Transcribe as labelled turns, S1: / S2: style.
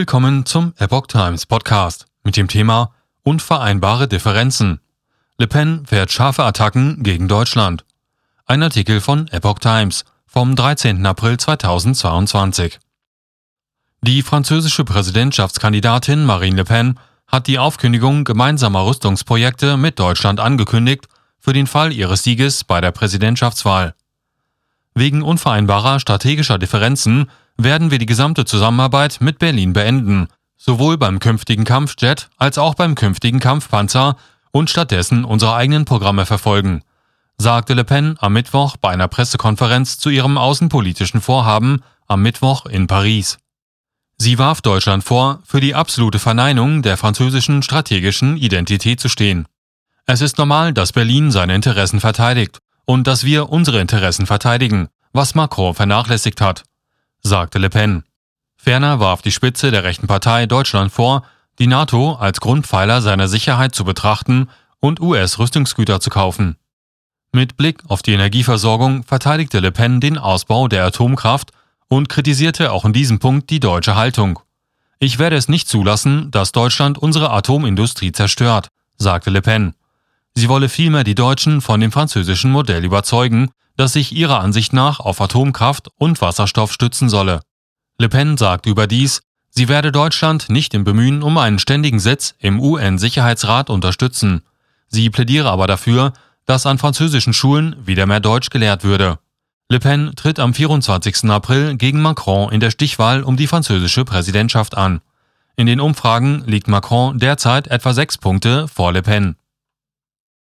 S1: Willkommen zum Epoch Times Podcast mit dem Thema Unvereinbare Differenzen. Le Pen fährt scharfe Attacken gegen Deutschland. Ein Artikel von Epoch Times vom 13. April 2022. Die französische Präsidentschaftskandidatin Marine Le Pen hat die Aufkündigung gemeinsamer Rüstungsprojekte mit Deutschland angekündigt für den Fall ihres Sieges bei der Präsidentschaftswahl. Wegen unvereinbarer strategischer Differenzen werden wir die gesamte Zusammenarbeit mit Berlin beenden, sowohl beim künftigen Kampfjet als auch beim künftigen Kampfpanzer und stattdessen unsere eigenen Programme verfolgen, sagte Le Pen am Mittwoch bei einer Pressekonferenz zu ihrem außenpolitischen Vorhaben am Mittwoch in Paris. Sie warf Deutschland vor, für die absolute Verneinung der französischen strategischen Identität zu stehen. Es ist normal, dass Berlin seine Interessen verteidigt und dass wir unsere Interessen verteidigen, was Macron vernachlässigt hat, sagte Le Pen. Ferner warf die Spitze der rechten Partei Deutschland vor, die NATO als Grundpfeiler seiner Sicherheit zu betrachten und US-Rüstungsgüter zu kaufen. Mit Blick auf die Energieversorgung verteidigte Le Pen den Ausbau der Atomkraft und kritisierte auch in diesem Punkt die deutsche Haltung. Ich werde es nicht zulassen, dass Deutschland unsere Atomindustrie zerstört, sagte Le Pen. Sie wolle vielmehr die Deutschen von dem französischen Modell überzeugen, das sich ihrer Ansicht nach auf Atomkraft und Wasserstoff stützen solle. Le Pen sagt überdies, sie werde Deutschland nicht im Bemühen um einen ständigen Sitz im UN-Sicherheitsrat unterstützen. Sie plädiere aber dafür, dass an französischen Schulen wieder mehr Deutsch gelehrt würde. Le Pen tritt am 24. April gegen Macron in der Stichwahl um die französische Präsidentschaft an. In den Umfragen liegt Macron derzeit etwa sechs Punkte vor Le Pen.